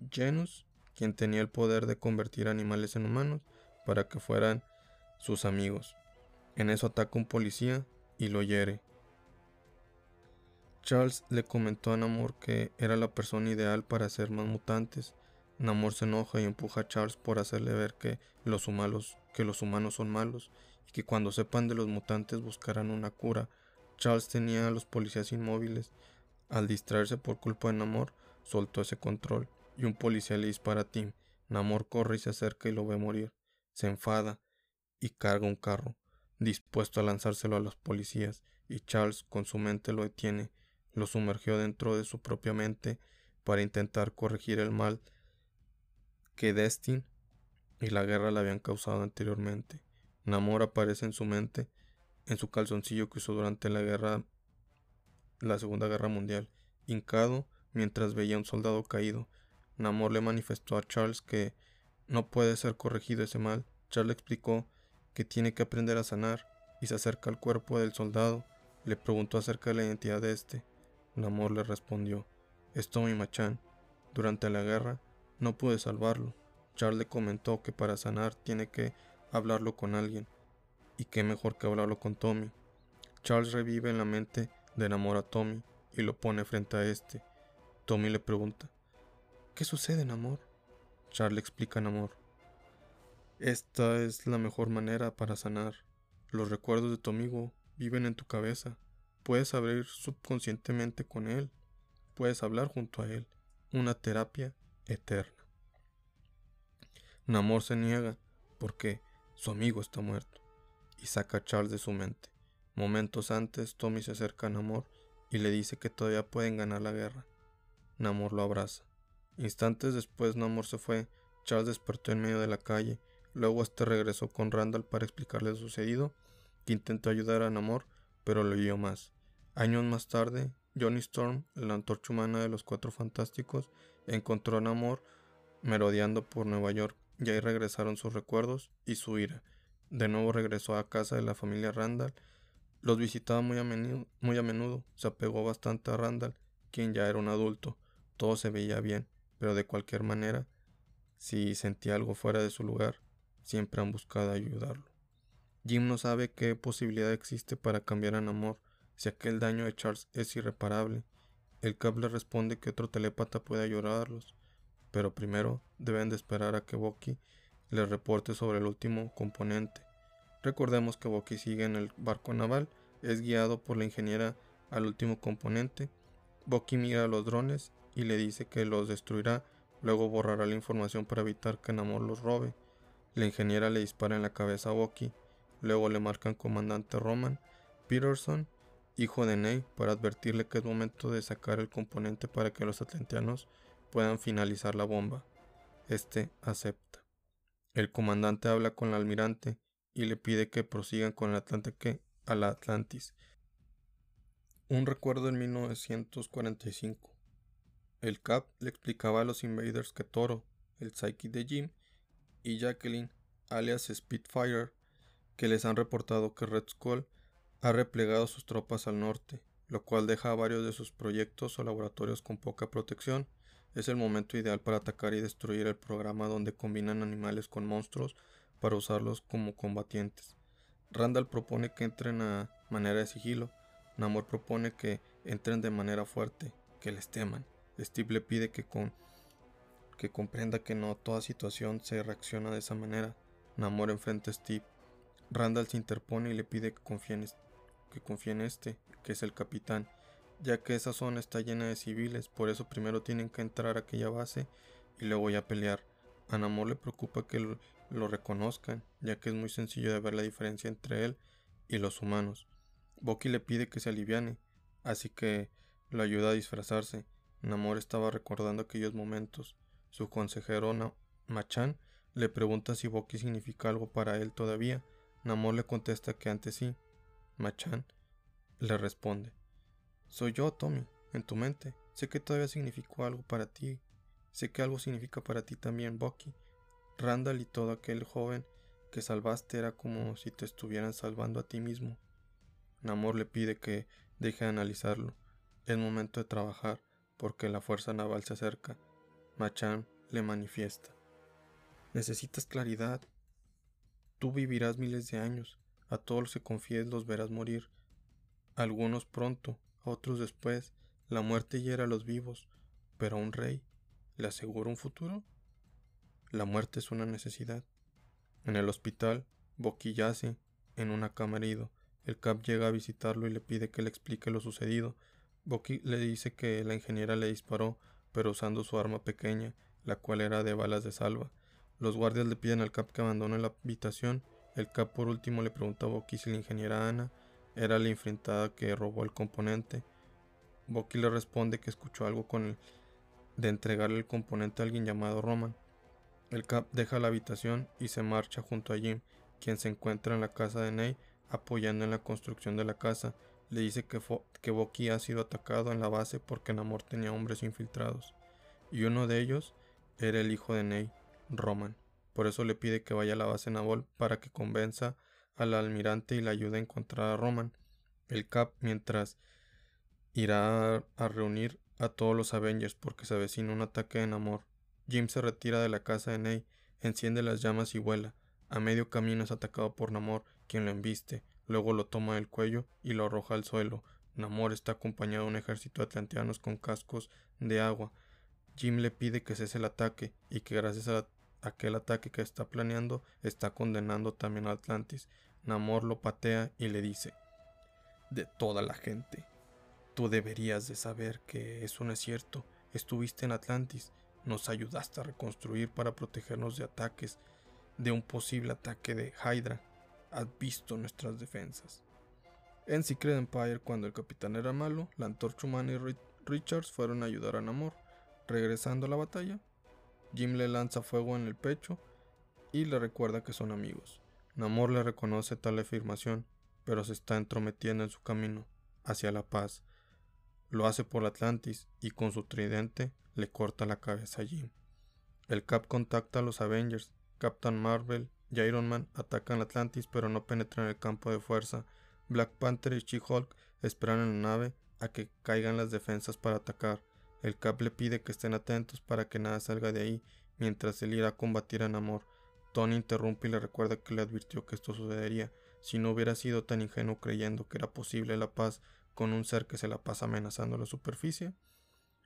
S1: Genus, quien tenía el poder de convertir animales en humanos para que fueran sus amigos. En eso ataca un policía y lo hiere. Charles le comentó a Namor que era la persona ideal para hacer más mutantes. Namor se enoja y empuja a Charles por hacerle ver que los humanos, que los humanos son malos y que cuando sepan de los mutantes buscarán una cura. Charles tenía a los policías inmóviles. Al distraerse por culpa de Namor, soltó ese control y un policía le dispara a Tim. Namor corre y se acerca y lo ve morir. Se enfada y carga un carro, dispuesto a lanzárselo a los policías, y Charles con su mente lo detiene lo sumergió dentro de su propia mente para intentar corregir el mal que Destin y la guerra le habían causado anteriormente. Namor aparece en su mente, en su calzoncillo que usó durante la guerra, la Segunda Guerra Mundial, hincado mientras veía a un soldado caído. Namor le manifestó a Charles que no puede ser corregido ese mal. Charles le explicó que tiene que aprender a sanar y se acerca al cuerpo del soldado. Le preguntó acerca de la identidad de este. Namor le respondió, es Tommy Machan. Durante la guerra no pude salvarlo. Charles le comentó que para sanar tiene que hablarlo con alguien. Y qué mejor que hablarlo con Tommy. Charles revive en la mente de Namor a Tommy y lo pone frente a este. Tommy le pregunta, ¿qué sucede, Namor? Charles le explica a Namor. Esta es la mejor manera para sanar. Los recuerdos de tu amigo viven en tu cabeza. Puedes abrir subconscientemente con él. Puedes hablar junto a él. Una terapia eterna. Namor se niega porque su amigo está muerto y saca a Charles de su mente. Momentos antes, Tommy se acerca a Namor y le dice que todavía pueden ganar la guerra. Namor lo abraza. Instantes después, Namor se fue. Charles despertó en medio de la calle. Luego este regresó con Randall para explicarle lo sucedido, que intentó ayudar a Namor, pero lo oyó más. Años más tarde, Johnny Storm, la antorcha humana de los Cuatro Fantásticos, encontró a Namor merodeando por Nueva York y ahí regresaron sus recuerdos y su ira. De nuevo regresó a casa de la familia Randall. Los visitaba muy a, menudo. Se apegó bastante a Randall, quien ya era un adulto. Todo se veía bien, pero de cualquier manera, si sentía algo fuera de su lugar, siempre han buscado ayudarlo. Jim no sabe qué posibilidad existe para cambiar a Namor si aquel daño de Charles es irreparable. El Cap le responde que otro telépata puede ayudarlos, pero primero deben de esperar a que Bucky les reporte sobre el último componente. Recordemos que Bucky sigue en el barco naval, es guiado por la ingeniera al último componente. Bucky mira a los drones y le dice que los destruirá, luego borrará la información para evitar que Namor los robe. La ingeniera le dispara en la cabeza a Bucky Luego le marcan comandante Roman Peterson, hijo de Ney, para advertirle que es momento de sacar el componente para que los atlanteanos puedan finalizar la bomba. Este acepta. El comandante habla con el almirante y le pide que prosigan con el Atlante a la Atlantis. Un recuerdo en 1945. El Cap le explicaba a los invaders que Toro, el Psyche de Jim, y Jacqueline, alias Spitfire, que les han reportado que Red Skull ha replegado sus tropas al norte, lo cual deja a varios de sus proyectos o laboratorios con poca protección. Es el momento ideal para atacar y destruir el programa donde combinan animales con monstruos para usarlos como combatientes. Randall propone que entren a manera de sigilo. Namor propone que entren de manera fuerte, que les teman. Steve le pide que, comprenda que no toda situación se reacciona de esa manera. Namor enfrenta a Steve Randall se interpone y le pide que confíe, en, este, que es el capitán, ya que esa zona está llena de civiles, por eso primero tienen que entrar a aquella base y luego ya pelear. A Namor le preocupa que lo reconozcan, ya que es muy sencillo de ver la diferencia entre él y los humanos. Bucky le pide que se aliviane, así que lo ayuda a disfrazarse. Namor estaba recordando aquellos momentos. Su consejero Machan le pregunta si Boki significa algo para él todavía. Namor le contesta que antes sí. Machan le responde: Soy yo, Tommy, en tu mente. Sé que todavía significó algo para ti. Sé que algo significa para ti también, Bucky. Randall y todo aquel joven que salvaste era como si te estuvieran salvando a ti mismo. Namor le pide que deje de analizarlo. Es momento de trabajar, porque la fuerza naval se acerca. Machan le manifiesta. Necesitas claridad. Tú vivirás miles de años. A todos los que confíes los verás morir. Algunos pronto, otros después. La muerte hiera a los vivos. Pero a un rey, ¿le asegura un futuro? La muerte es una necesidad. En el hospital, Boqui yace en una cama herido. El Cap llega a visitarlo y le pide que le explique lo sucedido. Boqui le dice que la ingeniera le disparó, pero usando su arma pequeña, la cual era de balas de salva. Los guardias le piden al Cap que abandone la habitación. El Cap por último le pregunta a Bucky si la ingeniera Ana era la infrentada que robó el componente. Bucky le responde que escuchó algo con el de entregarle el componente a alguien llamado Roman. El Cap deja la habitación y se marcha junto a Jim, quien se encuentra en la casa de Ney apoyando en la construcción de la casa. Le dice que, que Bucky ha sido atacado en la base porque Namor tenía hombres infiltrados. Y uno de ellos era el hijo de Ney, Roman. Por eso le pide que vaya a la base naval para que convenza al almirante y le ayude a encontrar a Roman. El Cap, mientras irá a reunir a todos los Avengers porque se avecina un ataque de Namor. Jim se retira de la casa de Ney, enciende las llamas y vuela. A medio camino es atacado por Namor, quien lo embiste, luego lo toma del cuello y lo arroja al suelo. Namor está acompañado de un ejército de atlanteanos con cascos de agua. Jim le pide que cese el ataque y que gracias a aquel ataque que está planeando está condenando también a Atlantis. Namor lo patea y le dice De toda la gente, tú deberías de saber que eso no es cierto. Estuviste en Atlantis, nos ayudaste a reconstruir para protegernos de ataques, de un posible ataque de Hydra. Has visto nuestras defensas. En Secret Empire, cuando el capitán era malo, la antorcha humana y Richards fueron a ayudar a Namor. Regresando a la batalla, Jim le lanza fuego en el pecho y le recuerda que son amigos. Namor le reconoce tal afirmación, pero se está entrometiendo en su camino hacia la paz. Lo hace por Atlantis y con su tridente le corta la cabeza a Jim. El Cap contacta a los Avengers. Captain Marvel y Iron Man atacan Atlantis pero no penetran el campo de fuerza. Black Panther y She-Hulk esperan en la nave a que caigan las defensas para atacar. El Cap le pide que estén atentos para que nada salga de ahí mientras él irá a combatir a Namor. Tony interrumpe y le recuerda que le advirtió que esto sucedería. Si no hubiera sido tan ingenuo creyendo que era posible la paz con un ser que se la pasa amenazando la superficie,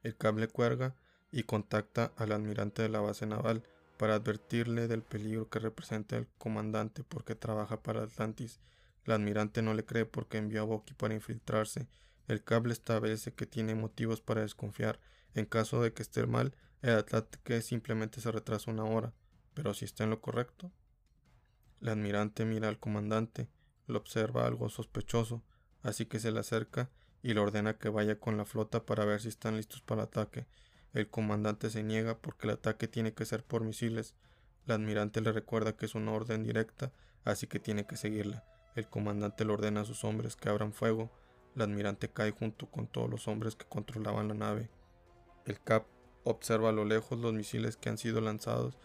S1: el Cap le cuelga y contacta al almirante de la base naval para advertirle del peligro que representa el comandante porque trabaja para Atlantis. El almirante no le cree porque envió a Bucky para infiltrarse el cable establece que tiene motivos para desconfiar. En caso de que esté mal, el Atlántico simplemente se retrasa una hora. Pero si está en lo correcto. El almirante mira al comandante, lo observa algo sospechoso, así que se le acerca y le ordena que vaya con la flota para ver si están listos para el ataque. El comandante se niega porque el ataque tiene que ser por misiles. El almirante le recuerda que es una orden directa, así que tiene que seguirla. El comandante le ordena a sus hombres que abran fuego, el admirante cae junto con todos los hombres que controlaban la nave. El Cap observa a lo lejos los misiles que han sido lanzados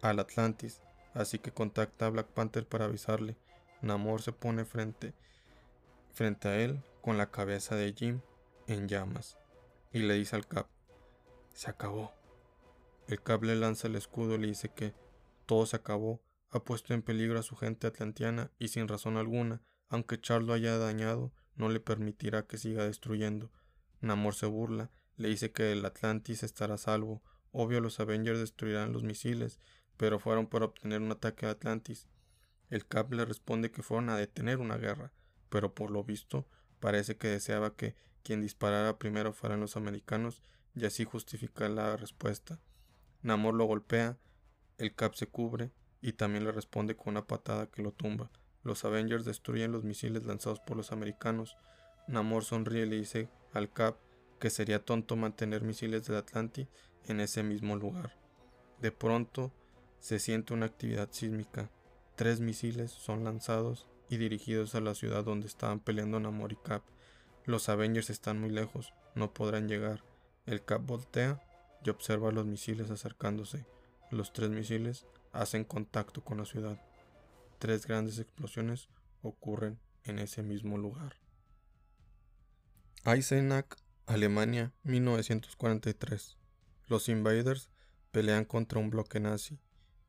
S1: al Atlantis, así que contacta a Black Panther para avisarle. Namor se pone frente, frente a él con la cabeza de Jim en llamas y le dice al Cap, se acabó. El Cap le lanza el escudo y le dice que todo se acabó, ha puesto en peligro a su gente atlantiana y sin razón alguna, aunque Charles lo haya dañado, no le permitirá que siga destruyendo. Namor se burla, le dice que el Atlantis estará a salvo. Obvio los Avengers destruirán los misiles, pero fueron para obtener un ataque a Atlantis. El Cap le responde que fueron a detener una guerra, pero por lo visto parece que deseaba que quien disparara primero fueran los americanos y así justificar la respuesta. Namor lo golpea, el Cap se cubre y también le responde con una patada que lo tumba. Los Avengers destruyen los misiles lanzados por los americanos. Namor sonríe y le dice al Cap que sería tonto mantener misiles del Atlantis en ese mismo lugar. De pronto se siente una actividad sísmica. Tres misiles son lanzados y dirigidos a la ciudad donde estaban peleando Namor y Cap. Los Avengers están muy lejos, no podrán llegar. El Cap voltea y observa los misiles acercándose. Los tres misiles hacen contacto con la ciudad. Tres grandes explosiones ocurren en ese mismo lugar. Eisenach, Alemania, 1943. Los Invaders pelean contra un bloque nazi.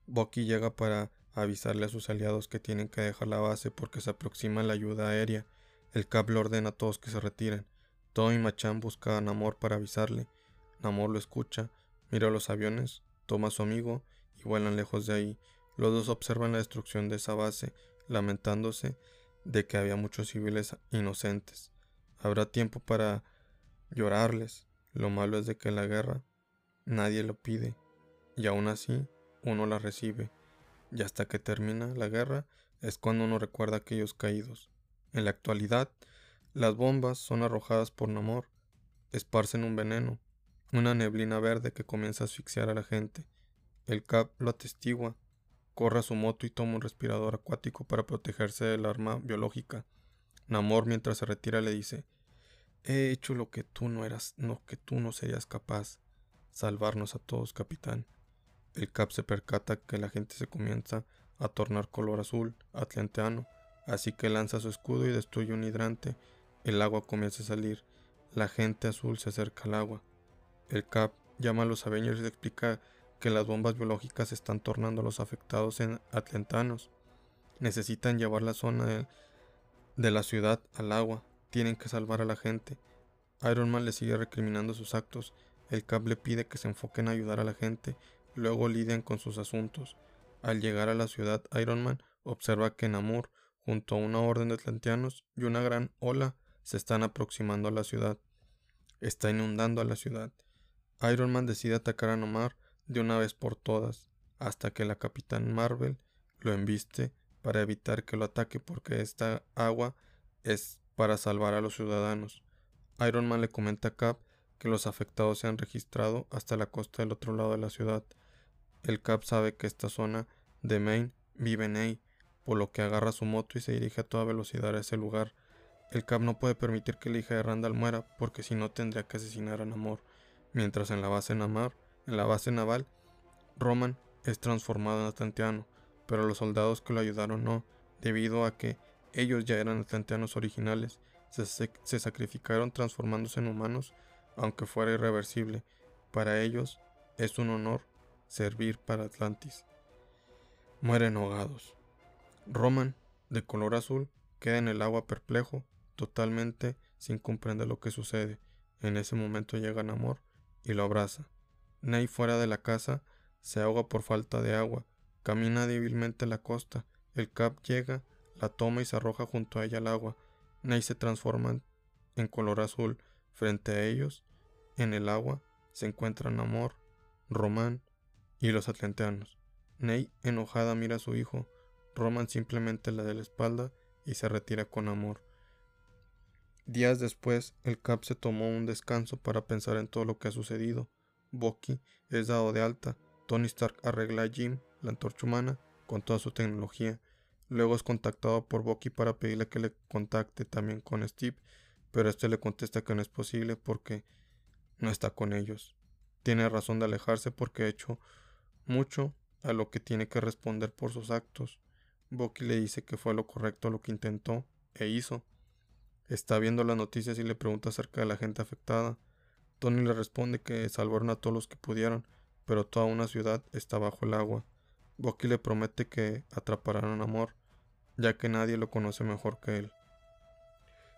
S1: Bucky llega para avisarle a sus aliados que tienen que dejar la base porque se aproxima la ayuda aérea. El Cap le ordena a todos que se retiren. Tom y Machan buscan a Namor para avisarle. Namor lo escucha, mira los aviones, toma a su amigo y vuelan lejos de ahí. Los dos observan la destrucción de esa base, lamentándose de que había muchos civiles inocentes. Habrá tiempo para llorarles. Lo malo es de que en la guerra nadie lo pide, y aún así uno la recibe, y hasta que termina la guerra es cuando uno recuerda aquellos caídos. En la actualidad, las bombas son arrojadas por Namor, esparcen un veneno, una neblina verde que comienza a asfixiar a la gente. El Cap lo atestigua, corre a su moto y toma un respirador acuático para protegerse del arma biológica. Namor mientras se retira le dice He hecho lo que tú no eras, no que tú no serías capaz. Salvarnos a todos, capitán. El Cap se percata que la gente se comienza a tornar color azul, atlanteano, así que lanza su escudo y destruye un hidrante. El agua comienza a salir. La gente azul se acerca al agua. El Cap llama a los Avengers y explica que las bombas biológicas están tornando a los afectados en atlantanos. Necesitan llevar la zona de, de la ciudad al agua. Tienen que salvar a la gente. Iron Man le sigue recriminando sus actos. El Cap le pide que se enfoquen a ayudar a la gente Luego lidian con sus asuntos. Al llegar a la ciudad, Iron Man observa que Namor, junto a una orden de atlanteanos y una gran ola, se están aproximando a la ciudad. Está inundando a la ciudad. Iron Man decide atacar a Namor de una vez por todas, hasta que la Capitán Marvel lo embiste para evitar que lo ataque porque esta agua es para salvar a los ciudadanos. Iron Man le comenta a Cap que los afectados se han registrado hasta la costa del otro lado de la ciudad el Cap sabe que esta zona de Maine vive en ahí, por lo que agarra su moto y se dirige a toda velocidad a ese lugar. El Cap no puede permitir que la hija de Randall muera, porque si no tendría que asesinar a Namor. Mientras en la base Namor, en la base naval, Roman es transformado en atlanteano, pero los soldados que lo ayudaron no, debido a que ellos ya eran atlanteanos originales, se sacrificaron transformándose en humanos, aunque fuera irreversible. Para ellos es un honor servir para Atlantis. Mueren ahogados. Roman, de color azul, queda en el agua perplejo, totalmente sin comprender lo que sucede. En ese momento llega Namor y lo abraza. Ney fuera de la casa se ahoga por falta de agua, camina débilmente la costa, el Cap llega, la toma y se arroja junto a ella al agua. Ney se transforma en color azul. Frente a ellos, en el agua, se encuentran Namor, Román, y los atlanteanos. Ney, enojada, mira a su hijo. Roman simplemente le da la espalda y se retira con amor. Días después, el Cap se tomó un descanso para pensar en todo lo que ha sucedido. Bucky es dado de alta. Tony Stark arregla a Jim, la antorcha humana, con toda su tecnología. Luego es contactado por Bucky para pedirle que le contacte también con Steve, pero este le contesta que no es posible porque no está con ellos. Tiene razón de alejarse porque ha hecho mucho a lo que tiene que responder por sus actos. Bucky le dice que fue lo correcto lo que intentó e hizo. Está viendo las noticias y le pregunta acerca de la gente afectada. Tony le responde que salvaron a todos los que pudieron, pero toda una ciudad está bajo el agua. Bucky le promete que atraparán a Amor, ya que nadie lo conoce mejor que él.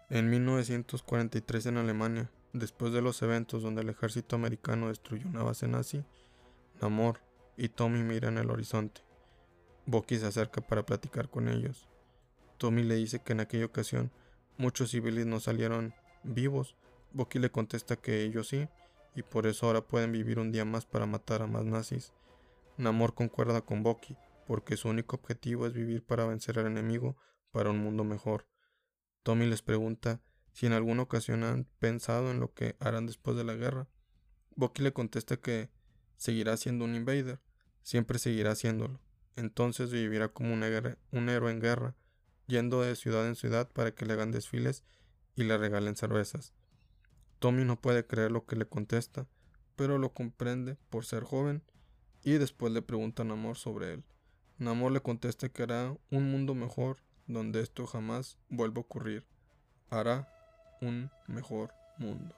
S1: En 1943 en Alemania, después de los eventos donde el ejército americano destruyó una base nazi, Namor, y Tommy mira en el horizonte. Bucky se acerca para platicar con ellos. Tommy le dice que en aquella ocasión muchos civiles no salieron vivos. Bucky le contesta que ellos sí, y por eso ahora pueden vivir un día más para matar a más nazis. Namor concuerda con Bucky, porque su único objetivo es vivir para vencer al enemigo para un mundo mejor. Tommy les pregunta si en alguna ocasión han pensado en lo que harán después de la guerra. Bucky le contesta que seguirá siendo un invader, siempre seguirá haciéndolo. Entonces vivirá como un héroe en guerra, yendo de ciudad en ciudad para que le hagan desfiles y le regalen cervezas. Tommy no puede creer lo que le contesta, pero lo comprende por ser joven y después le pregunta a Namor sobre él. Namor le contesta que hará un mundo mejor donde esto jamás vuelva a ocurrir. Hará un mejor mundo.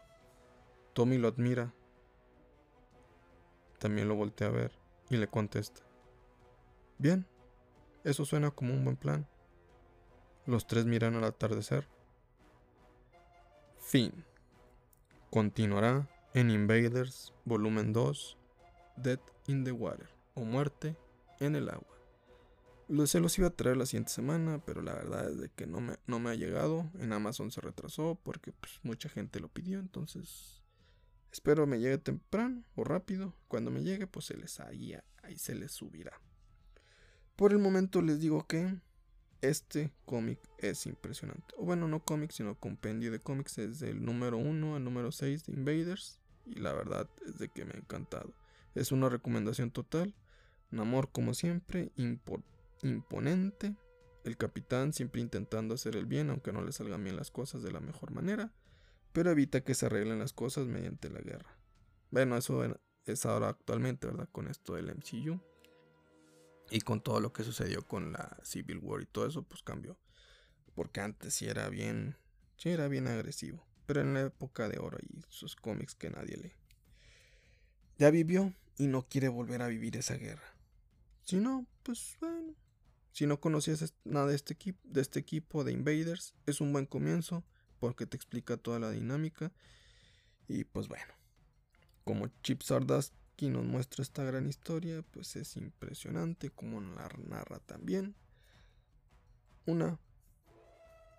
S1: Tommy lo admira. También lo voltea a ver y le contesta. Bien, eso suena como un buen plan. Los tres miran al atardecer. Fin. Continuará en Invaders Volumen 2, Dead in the Water o Muerte en el agua. Se los iba a traer la siguiente semana, pero la verdad es de que no me, no me ha llegado. En Amazon se retrasó porque pues, mucha gente lo pidió, entonces espero me llegue temprano o rápido. Cuando me llegue, pues se les ahí, ahí se les subirá. Por el momento les digo que este cómic es impresionante. O bueno, no cómic, sino compendio de cómics desde el número 1 al número 6 de Invaders. Y la verdad es de que me ha encantado. Es una recomendación total. Namor, como siempre, imponente. El capitán siempre intentando hacer el bien, aunque no le salgan bien las cosas de la mejor manera. Pero evita que se arreglen las cosas mediante la guerra. Bueno, eso es ahora actualmente, ¿verdad? Con esto del MCU. Y con todo lo que sucedió con la Civil War y todo eso, pues cambió. Porque antes sí era bien, sí era bien agresivo. Pero en la época de oro y sus cómics que nadie lee. Ya vivió y no quiere volver a vivir esa guerra. Si no, pues bueno. Si no conocías nada de este, equipo, de este equipo de Invaders, es un buen comienzo porque te explica toda la dinámica. Y pues bueno, como Chip Sardas quien nos muestra esta gran historia, pues es impresionante como la narra también. Una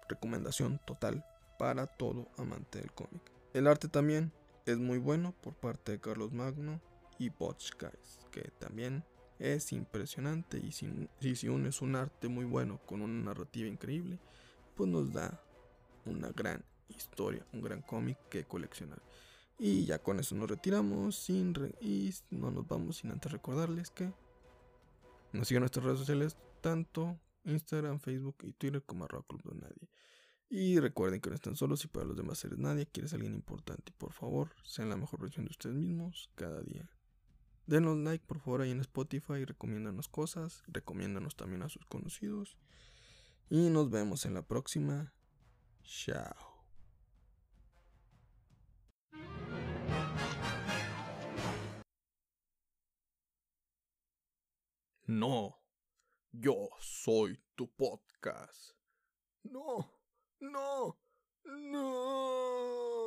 S1: recomendación total para todo amante del cómic. El arte también es muy bueno por parte de Carlos Magno y Botch Guys, que también es impresionante y si, y si unes un arte muy bueno con una narrativa increíble, pues nos da una gran historia, un gran cómic que coleccionar. Y ya con eso nos retiramos sin y no nos vamos sin antes recordarles que nos sigan nuestras redes sociales, tanto Instagram, Facebook y Twitter como arroba club de nadie. Y recuerden que no están solos y para los demás seres nadie, quieres alguien importante. Por favor, sean la mejor versión de ustedes mismos cada día. Denos like por favor ahí en Spotify, recomiéndanos cosas, recomiéndanos también a sus conocidos. Y nos vemos en la próxima. Chao. No, yo soy tu podcast. No, no, no.